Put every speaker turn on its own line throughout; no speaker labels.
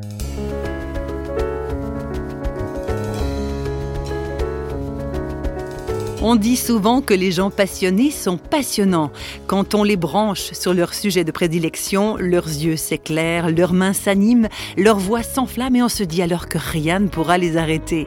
Thank you. On dit souvent que les gens passionnés sont passionnants. Quand on les branche sur leur sujet de prédilection, leurs yeux s'éclairent, leurs mains s'animent, leur voix s'enflamme et on se dit alors que rien ne pourra les arrêter.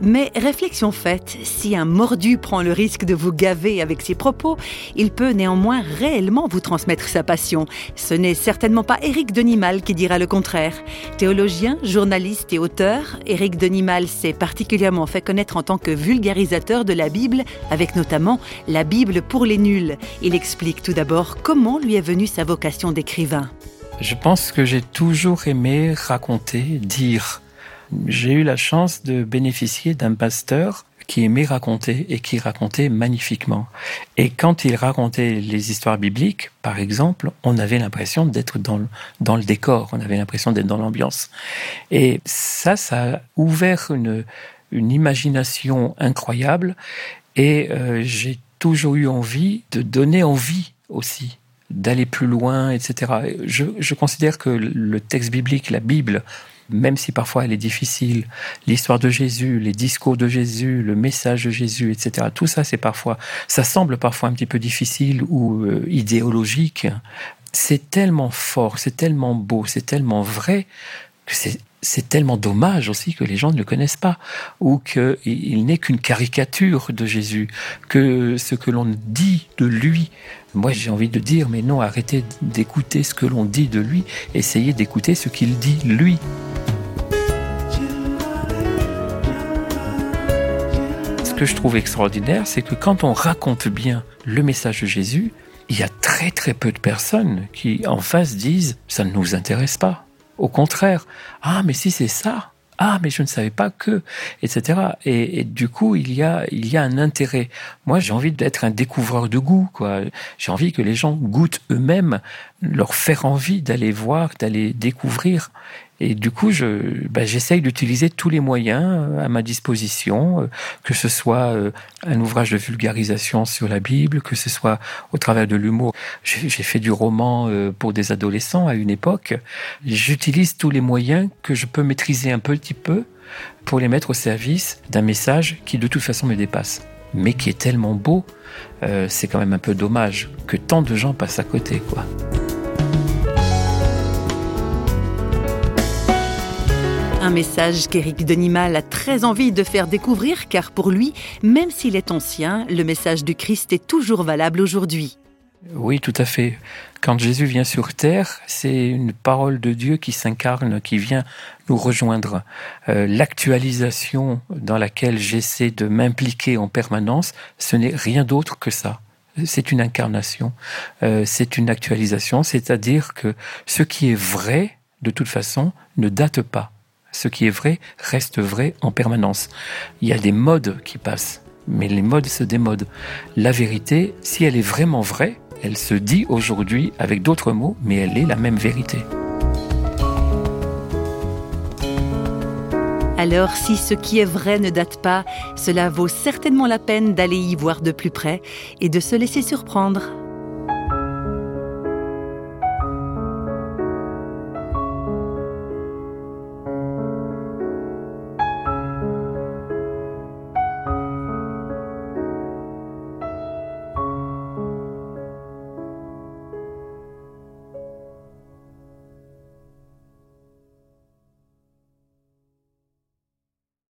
Mais réflexion faite, si un mordu prend le risque de vous gaver avec ses propos, il peut néanmoins réellement vous transmettre sa passion. Ce n'est certainement pas Éric Denimal qui dira le contraire. Théologien, journaliste et auteur, Éric Denimal s'est particulièrement fait connaître en tant que vulgarisateur de la Bible avec notamment la Bible pour les nuls. Il explique tout d'abord comment lui est venue sa vocation d'écrivain.
Je pense que j'ai toujours aimé raconter, dire. J'ai eu la chance de bénéficier d'un pasteur qui aimait raconter et qui racontait magnifiquement. Et quand il racontait les histoires bibliques, par exemple, on avait l'impression d'être dans le, dans le décor, on avait l'impression d'être dans l'ambiance. Et ça, ça a ouvert une, une imagination incroyable et euh, j'ai toujours eu envie de donner envie aussi d'aller plus loin, etc. Je, considère que le texte biblique, la Bible, même si parfois elle est difficile, l'histoire de Jésus, les discours de Jésus, le message de Jésus, etc. Tout ça, c'est parfois, ça semble parfois un petit peu difficile ou euh, idéologique. C'est tellement fort, c'est tellement beau, c'est tellement vrai c'est tellement dommage aussi que les gens ne le connaissent pas, ou qu'il n'est qu'une caricature de Jésus, que ce que l'on dit de lui, moi j'ai envie de dire, mais non, arrêtez d'écouter ce que l'on dit de lui, essayez d'écouter ce qu'il dit lui. Ce que je trouve extraordinaire, c'est que quand on raconte bien le message de Jésus, il y a très très peu de personnes qui en face disent ça ne nous intéresse pas. Au contraire, ah mais si c'est ça, ah mais je ne savais pas que, etc. Et, du coup il y a il y a un intérêt. Moi j'ai envie d'être un découvreur de goût quoi. J'ai envie que les gens goûtent eux-mêmes, leur faire envie d'aller voir, d'aller découvrir. Et du coup, je, ben, j'essaye d'utiliser tous les moyens euh, à ma disposition, euh, que ce soit euh, un ouvrage de vulgarisation sur la Bible, que ce soit au travers de l'humour. J'ai, fait du roman pour des adolescents à une époque. J'utilise tous les moyens que je peux maîtriser un petit peu pour les mettre au service d'un message qui de toute façon me dépasse, mais qui est tellement beau. c'est quand même un peu dommage que tant de gens passent à côté, quoi.
Un message qu'Éric Denimal a très envie de faire découvrir car pour lui, même s'il est ancien, le message du Christ est toujours valable aujourd'hui.
Oui, tout à fait. Quand Jésus vient sur terre, c'est une parole de Dieu qui s'incarne, qui vient nous rejoindre. Euh, l'actualisation dans laquelle j'essaie de m'impliquer en permanence, ce n'est rien d'autre que ça. C'est une incarnation, euh, c'est une actualisation, c'est-à-dire que ce qui est vrai, de toute façon, ne date pas ce qui est vrai reste vrai en permanence. Il y a des modes qui passent, mais les modes se démodent. La vérité, si elle est vraiment vraie, elle se dit aujourd'hui avec d'autres mots, mais elle est la même vérité.
Alors si ce qui est vrai ne date pas, cela vaut certainement la peine d'aller y voir de plus près et de se laisser surprendre.